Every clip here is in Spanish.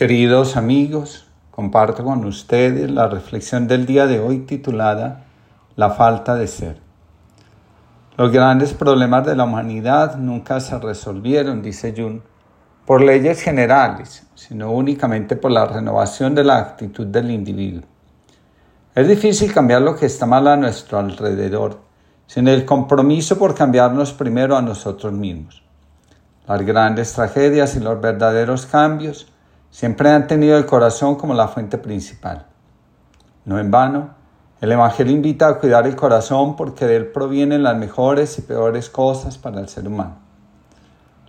Queridos amigos, comparto con ustedes la reflexión del día de hoy titulada La falta de ser. Los grandes problemas de la humanidad nunca se resolvieron, dice Jung, por leyes generales, sino únicamente por la renovación de la actitud del individuo. Es difícil cambiar lo que está mal a nuestro alrededor, sin el compromiso por cambiarnos primero a nosotros mismos. Las grandes tragedias y los verdaderos cambios siempre han tenido el corazón como la fuente principal. No en vano, el Evangelio invita a cuidar el corazón porque de él provienen las mejores y peores cosas para el ser humano.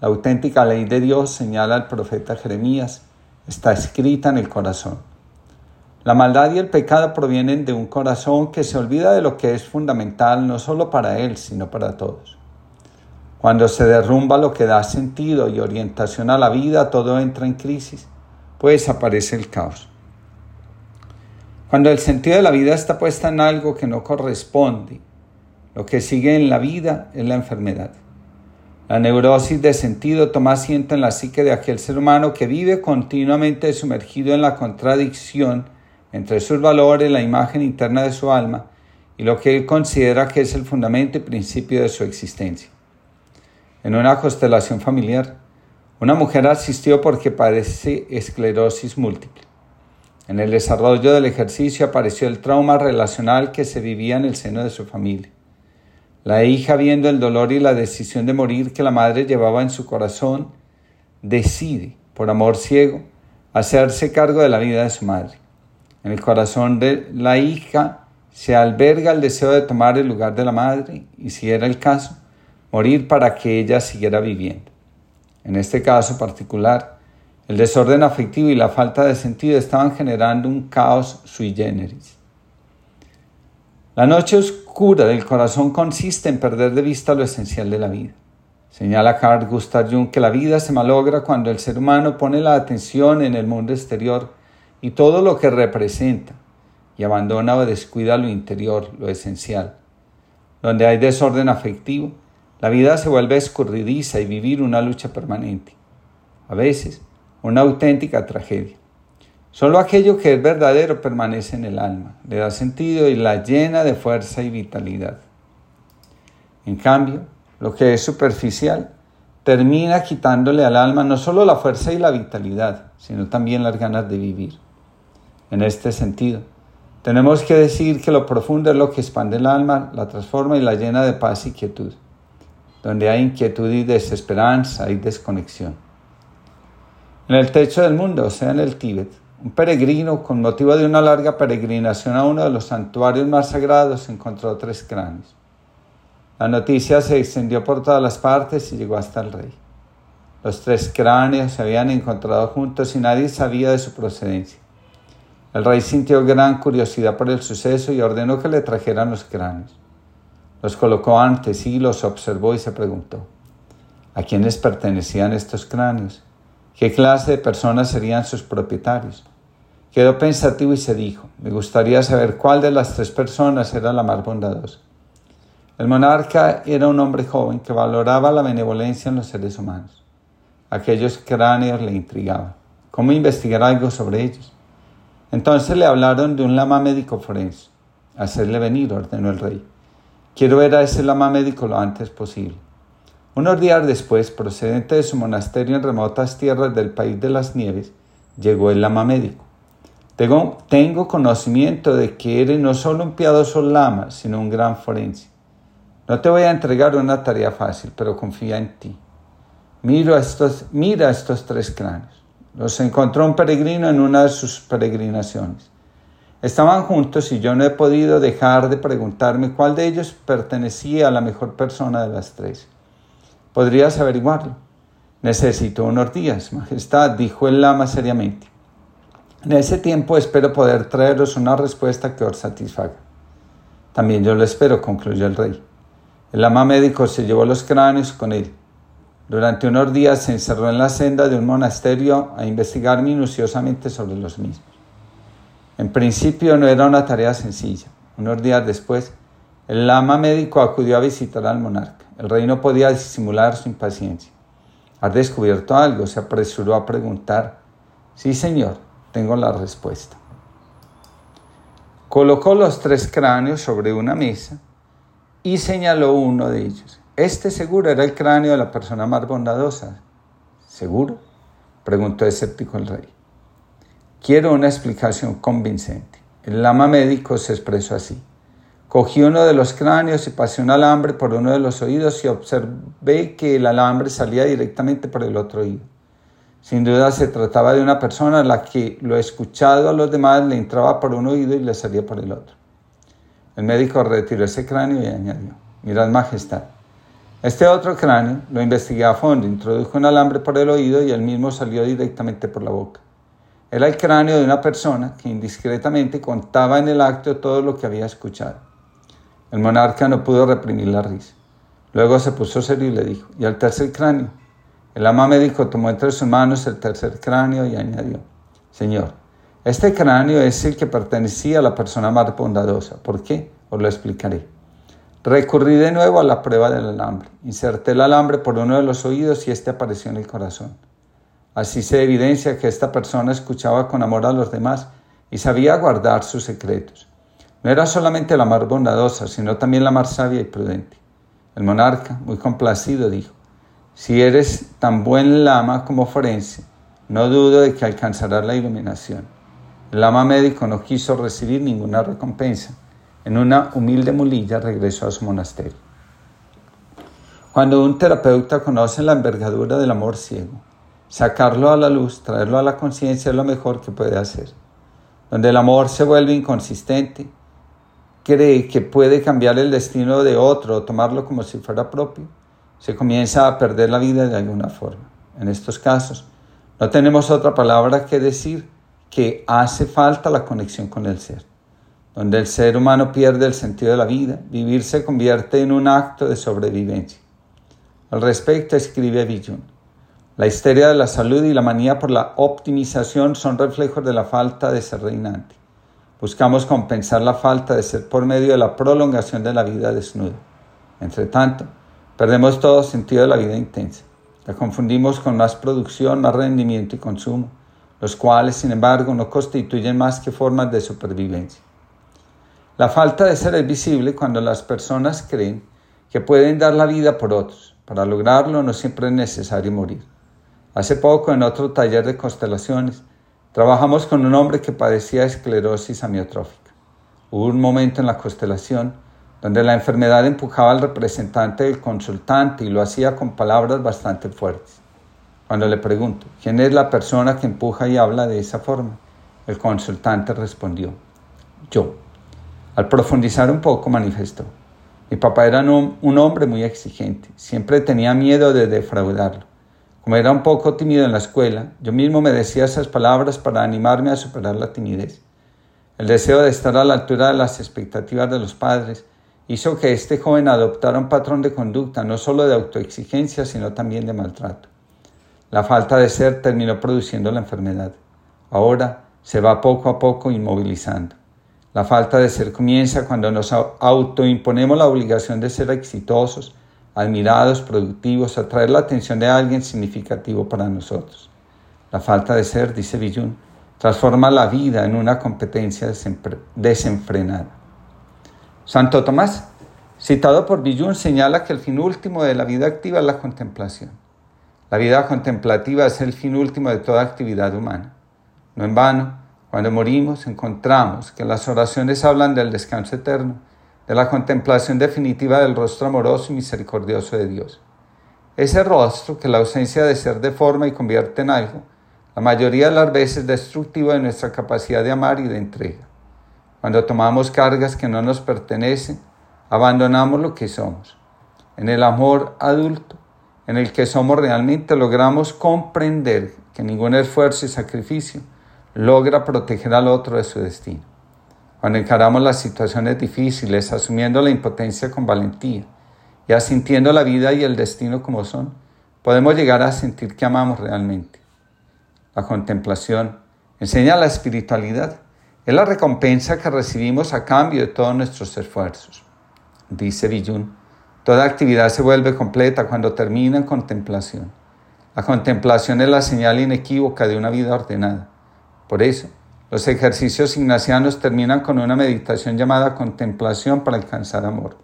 La auténtica ley de Dios, señala el profeta Jeremías, está escrita en el corazón. La maldad y el pecado provienen de un corazón que se olvida de lo que es fundamental no solo para él, sino para todos. Cuando se derrumba lo que da sentido y orientación a la vida, todo entra en crisis pues aparece el caos. Cuando el sentido de la vida está puesta en algo que no corresponde, lo que sigue en la vida es la enfermedad. La neurosis de sentido toma asiento en la psique de aquel ser humano que vive continuamente sumergido en la contradicción entre sus valores, la imagen interna de su alma y lo que él considera que es el fundamento y principio de su existencia. En una constelación familiar, una mujer asistió porque padece esclerosis múltiple. En el desarrollo del ejercicio apareció el trauma relacional que se vivía en el seno de su familia. La hija, viendo el dolor y la decisión de morir que la madre llevaba en su corazón, decide, por amor ciego, hacerse cargo de la vida de su madre. En el corazón de la hija se alberga el deseo de tomar el lugar de la madre y, si era el caso, morir para que ella siguiera viviendo. En este caso particular, el desorden afectivo y la falta de sentido estaban generando un caos sui generis. La noche oscura del corazón consiste en perder de vista lo esencial de la vida. Señala Carl Gustav Jung que la vida se malogra cuando el ser humano pone la atención en el mundo exterior y todo lo que representa y abandona o descuida lo interior, lo esencial. Donde hay desorden afectivo, la vida se vuelve escurridiza y vivir una lucha permanente. A veces, una auténtica tragedia. Solo aquello que es verdadero permanece en el alma, le da sentido y la llena de fuerza y vitalidad. En cambio, lo que es superficial termina quitándole al alma no solo la fuerza y la vitalidad, sino también las ganas de vivir. En este sentido, tenemos que decir que lo profundo es lo que expande el alma, la transforma y la llena de paz y quietud. Donde hay inquietud y desesperanza, hay desconexión. En el techo del mundo, o sea, en el Tíbet, un peregrino, con motivo de una larga peregrinación a uno de los santuarios más sagrados, encontró tres cráneos. La noticia se extendió por todas las partes y llegó hasta el rey. Los tres cráneos se habían encontrado juntos y nadie sabía de su procedencia. El rey sintió gran curiosidad por el suceso y ordenó que le trajeran los cráneos. Los colocó ante sí, los observó y se preguntó, ¿a quiénes pertenecían estos cráneos? ¿Qué clase de personas serían sus propietarios? Quedó pensativo y se dijo, me gustaría saber cuál de las tres personas era la más bondadosa. El monarca era un hombre joven que valoraba la benevolencia en los seres humanos. Aquellos cráneos le intrigaban. ¿Cómo investigar algo sobre ellos? Entonces le hablaron de un lama médico forense. Hacerle venir, ordenó el rey. Quiero ver a ese lama médico lo antes posible. Unos días después, procedente de su monasterio en remotas tierras del país de las nieves, llegó el lama médico. Tengo, tengo conocimiento de que eres no solo un piadoso lama, sino un gran forense. No te voy a entregar una tarea fácil, pero confía en ti. Mira estos, mira estos tres cráneos. Los encontró un peregrino en una de sus peregrinaciones. Estaban juntos y yo no he podido dejar de preguntarme cuál de ellos pertenecía a la mejor persona de las tres. ¿Podrías averiguarlo? Necesito unos días, Majestad, dijo el lama seriamente. En ese tiempo espero poder traeros una respuesta que os satisfaga. También yo lo espero, concluyó el rey. El lama médico se llevó los cráneos con él. Durante unos días se encerró en la senda de un monasterio a investigar minuciosamente sobre los mismos. En principio no era una tarea sencilla. Unos días después, el lama médico acudió a visitar al monarca. El rey no podía disimular su impaciencia. ¿Has descubierto algo? Se apresuró a preguntar. Sí, Señor, tengo la respuesta. Colocó los tres cráneos sobre una mesa y señaló uno de ellos. Este seguro era el cráneo de la persona más bondadosa. ¿Seguro? preguntó escéptico el rey. Quiero una explicación convincente. El lama médico se expresó así. Cogí uno de los cráneos y pasé un alambre por uno de los oídos y observé que el alambre salía directamente por el otro oído. Sin duda se trataba de una persona a la que lo escuchado a los demás le entraba por un oído y le salía por el otro. El médico retiró ese cráneo y añadió, mirad majestad, este otro cráneo lo investigué a fondo, introdujo un alambre por el oído y el mismo salió directamente por la boca. Era el cráneo de una persona que indiscretamente contaba en el acto todo lo que había escuchado. El monarca no pudo reprimir la risa. Luego se puso serio y le dijo, ¿y el tercer cráneo? El ama médico tomó entre sus manos el tercer cráneo y añadió, Señor, este cráneo es el que pertenecía a la persona más bondadosa. ¿Por qué? Os lo explicaré. Recurrí de nuevo a la prueba del alambre. Inserté el alambre por uno de los oídos y este apareció en el corazón. Así se evidencia que esta persona escuchaba con amor a los demás y sabía guardar sus secretos. No era solamente la más bondadosa, sino también la más sabia y prudente. El monarca, muy complacido, dijo, si eres tan buen lama como forense, no dudo de que alcanzarás la iluminación. El lama médico no quiso recibir ninguna recompensa en una humilde mulilla regresó a su monasterio. Cuando un terapeuta conoce la envergadura del amor ciego, sacarlo a la luz, traerlo a la conciencia es lo mejor que puede hacer. Donde el amor se vuelve inconsistente, cree que puede cambiar el destino de otro o tomarlo como si fuera propio, se comienza a perder la vida de alguna forma. En estos casos, no tenemos otra palabra que decir que hace falta la conexión con el ser donde el ser humano pierde el sentido de la vida, vivir se convierte en un acto de sobrevivencia. Al respecto escribe Villon, la histeria de la salud y la manía por la optimización son reflejos de la falta de ser reinante. Buscamos compensar la falta de ser por medio de la prolongación de la vida desnuda. Entre tanto, perdemos todo sentido de la vida intensa. La confundimos con más producción, más rendimiento y consumo, los cuales, sin embargo, no constituyen más que formas de supervivencia. La falta de ser es visible cuando las personas creen que pueden dar la vida por otros. Para lograrlo no siempre es necesario morir. Hace poco en otro taller de constelaciones trabajamos con un hombre que padecía esclerosis amiotrófica. Hubo un momento en la constelación donde la enfermedad empujaba al representante del consultante y lo hacía con palabras bastante fuertes. Cuando le pregunto, ¿quién es la persona que empuja y habla de esa forma? El consultante respondió, yo. Al profundizar un poco manifestó, mi papá era un, hombre muy exigente, siempre tenía miedo de defraudarlo. Como era un poco tímido en la escuela, yo mismo me decía esas palabras para animarme a superar la timidez. El deseo de estar a la altura de las expectativas de los padres hizo que este joven adoptara un patrón de conducta no solo de autoexigencia, sino también de maltrato. La falta de ser terminó produciendo la enfermedad. Ahora se va poco a poco inmovilizando. La falta de ser comienza cuando nos autoimponemos la obligación de ser exitosos, admirados, productivos, atraer la atención de alguien significativo para nosotros. La falta de ser, dice Villun, transforma la vida en una competencia desenfrenada. Santo Tomás, citado por Villun, señala que el fin último de la vida activa es la contemplación. La vida contemplativa es el fin último de toda actividad humana. No en vano, cuando morimos encontramos que las oraciones hablan del descanso eterno, de la contemplación definitiva del rostro amoroso y misericordioso de Dios. Ese rostro que la ausencia de ser deforma y convierte en algo, la mayoría de las veces destructivo de nuestra capacidad de amar y de entrega. Cuando tomamos cargas que no nos pertenecen, abandonamos lo que somos. En el amor adulto, en el que somos realmente, logramos comprender que ningún esfuerzo y sacrificio logra proteger al otro de su destino. Cuando encaramos las situaciones difíciles, asumiendo la impotencia con valentía y asintiendo la vida y el destino como son, podemos llegar a sentir que amamos realmente. La contemplación enseña la espiritualidad. Es la recompensa que recibimos a cambio de todos nuestros esfuerzos. Dice Villun, toda actividad se vuelve completa cuando termina en contemplación. La contemplación es la señal inequívoca de una vida ordenada. Por eso, los ejercicios ignacianos terminan con una meditación llamada contemplación para alcanzar amor.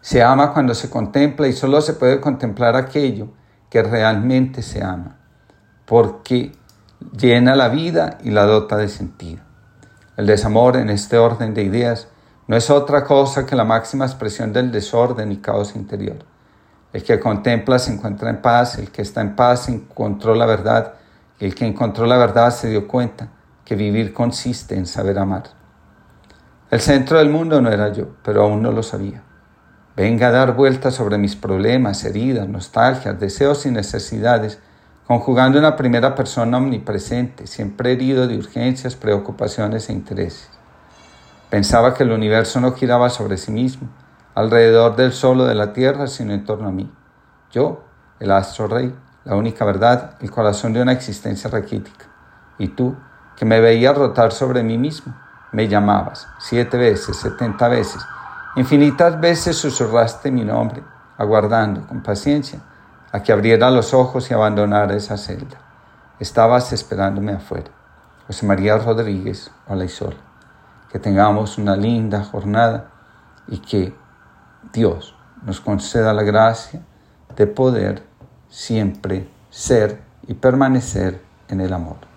Se ama cuando se contempla y solo se puede contemplar aquello que realmente se ama, porque llena la vida y la dota de sentido. El desamor en este orden de ideas no es otra cosa que la máxima expresión del desorden y caos interior. El que contempla se encuentra en paz, el que está en paz encontró la verdad, el que encontró la verdad se dio cuenta que vivir consiste en saber amar. El centro del mundo no era yo, pero aún no lo sabía. Venga a dar vueltas sobre mis problemas, heridas, nostalgias, deseos y necesidades, conjugando una primera persona omnipresente, siempre herido de urgencias, preocupaciones e intereses. Pensaba que el universo no giraba sobre sí mismo, alrededor del solo de la tierra, sino en torno a mí. Yo, el astro rey, la única verdad, el corazón de una existencia raquítica. Y tú, que me veías rotar sobre mí mismo, me llamabas siete veces, setenta veces, infinitas veces susurraste mi nombre, aguardando con paciencia a que abriera los ojos y abandonara esa celda. Estabas esperándome afuera. José María Rodríguez, sol. Que tengamos una linda jornada y que Dios nos conceda la gracia de poder siempre ser y permanecer en el amor.